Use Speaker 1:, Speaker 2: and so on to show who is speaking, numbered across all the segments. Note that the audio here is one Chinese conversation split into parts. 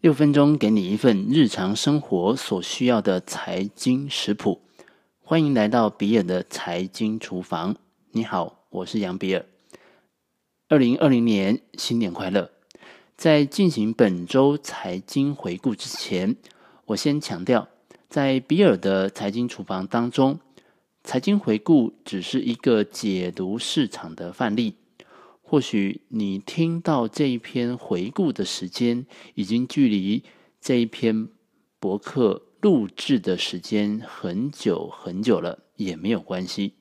Speaker 1: 六分钟给你一份日常生活所需要的财经食谱，欢迎来到比尔的财经厨房。你好，我是杨比尔。二零二零年新年快乐！在进行本周财经回顾之前，我先强调，在比尔的财经厨房当中，财经回顾只是一个解读市场的范例。或许你听到这一篇回顾的时间，已经距离这一篇博客录制的时间很久很久了，也没有关系，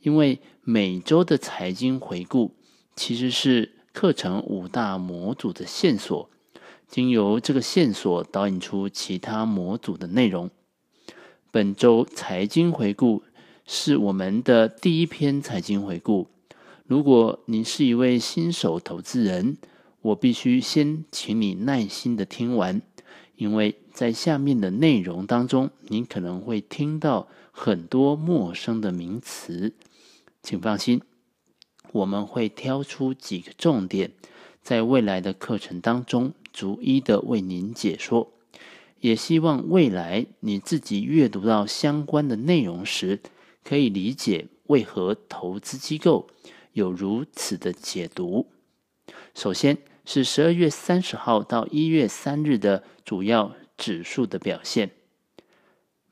Speaker 1: 因为每周的财经回顾其实是课程五大模组的线索，经由这个线索导引出其他模组的内容。本周财经回顾是我们的第一篇财经回顾。如果你是一位新手投资人，我必须先请你耐心的听完，因为在下面的内容当中，你可能会听到很多陌生的名词。请放心，我们会挑出几个重点，在未来的课程当中逐一的为您解说。也希望未来你自己阅读到相关的内容时，可以理解为何投资机构有如此的解读。首先是十二月三十号到一月三日的主要指数的表现。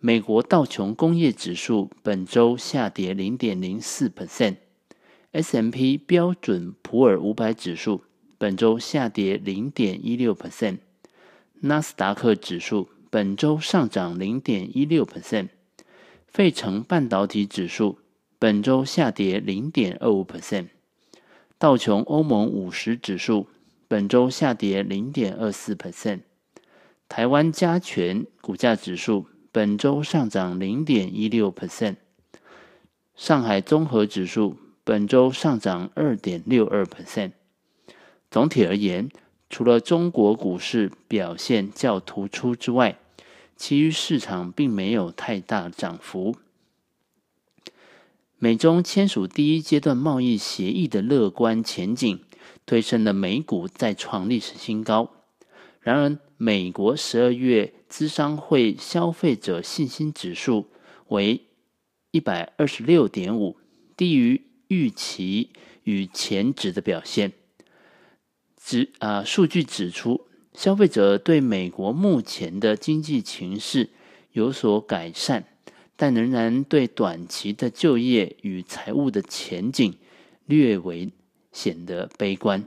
Speaker 1: 美国道琼工业指数本周下跌零点零四 percent，S M P 标准普尔五百指数本周下跌零点一六 percent，纳斯达克指数本周上涨零点一六 percent，费城半导体指数。本周下跌零点二五 percent，道琼欧盟五十指数本周下跌零点二四 percent，台湾加权股价指数本周上涨零点一六 percent，上海综合指数本周上涨二点六二 percent。总体而言，除了中国股市表现较突出之外，其余市场并没有太大涨幅。美中签署第一阶段贸易协议的乐观前景，推升了美股再创历史新高。然而，美国十二月资商会消费者信心指数为一百二十六点五，低于预期与前值的表现。指啊，数据指出，消费者对美国目前的经济情势有所改善。但仍然对短期的就业与财务的前景略微显得悲观。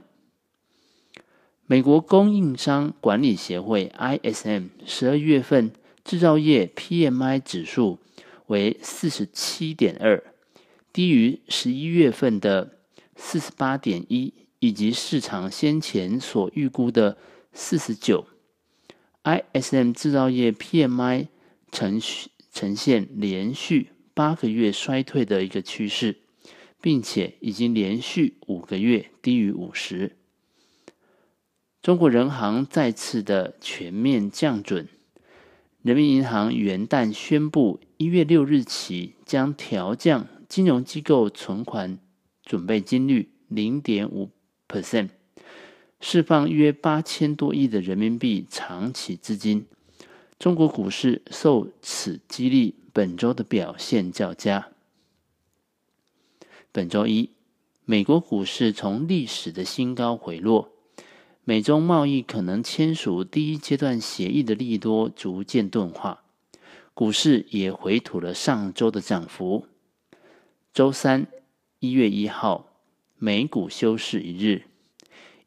Speaker 1: 美国供应商管理协会 ISM 十二月份制造业 PMI 指数为四十七点二，低于十一月份的四十八点一，以及市场先前所预估的四十九。ISM 制造业 PMI 程序。呈现连续八个月衰退的一个趋势，并且已经连续五个月低于五十。中国人行再次的全面降准，人民银行元旦宣布，一月六日起将调降金融机构存款准备金率零点五 percent，释放约八千多亿的人民币长期资金。中国股市受此激励，本周的表现较佳。本周一，美国股市从历史的新高回落，美中贸易可能签署第一阶段协议的利多逐渐钝化，股市也回吐了上周的涨幅。周三，一月一号，美股休市一日。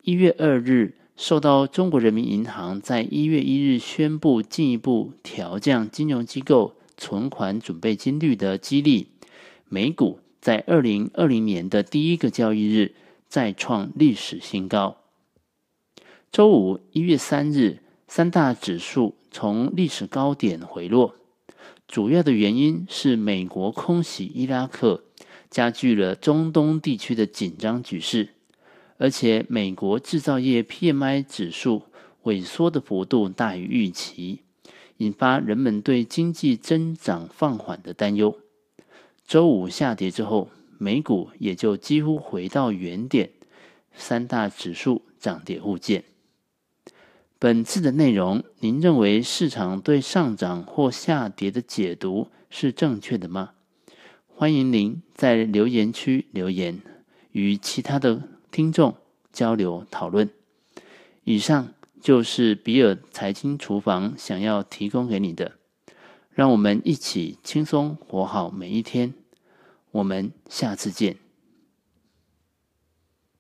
Speaker 1: 一月二日。受到中国人民银行在一月一日宣布进一步调降金融机构存款准备金率的激励，美股在二零二零年的第一个交易日再创历史新高。周五一月三日，三大指数从历史高点回落，主要的原因是美国空袭伊拉克，加剧了中东地区的紧张局势。而且，美国制造业 PMI 指数萎缩的幅度大于预期，引发人们对经济增长放缓的担忧。周五下跌之后，美股也就几乎回到原点，三大指数涨跌互见。本次的内容，您认为市场对上涨或下跌的解读是正确的吗？欢迎您在留言区留言，与其他的听众交流讨论。以上就是比尔财经厨房想要提供给你的，让我们一起轻松活好每一天。我们下次见。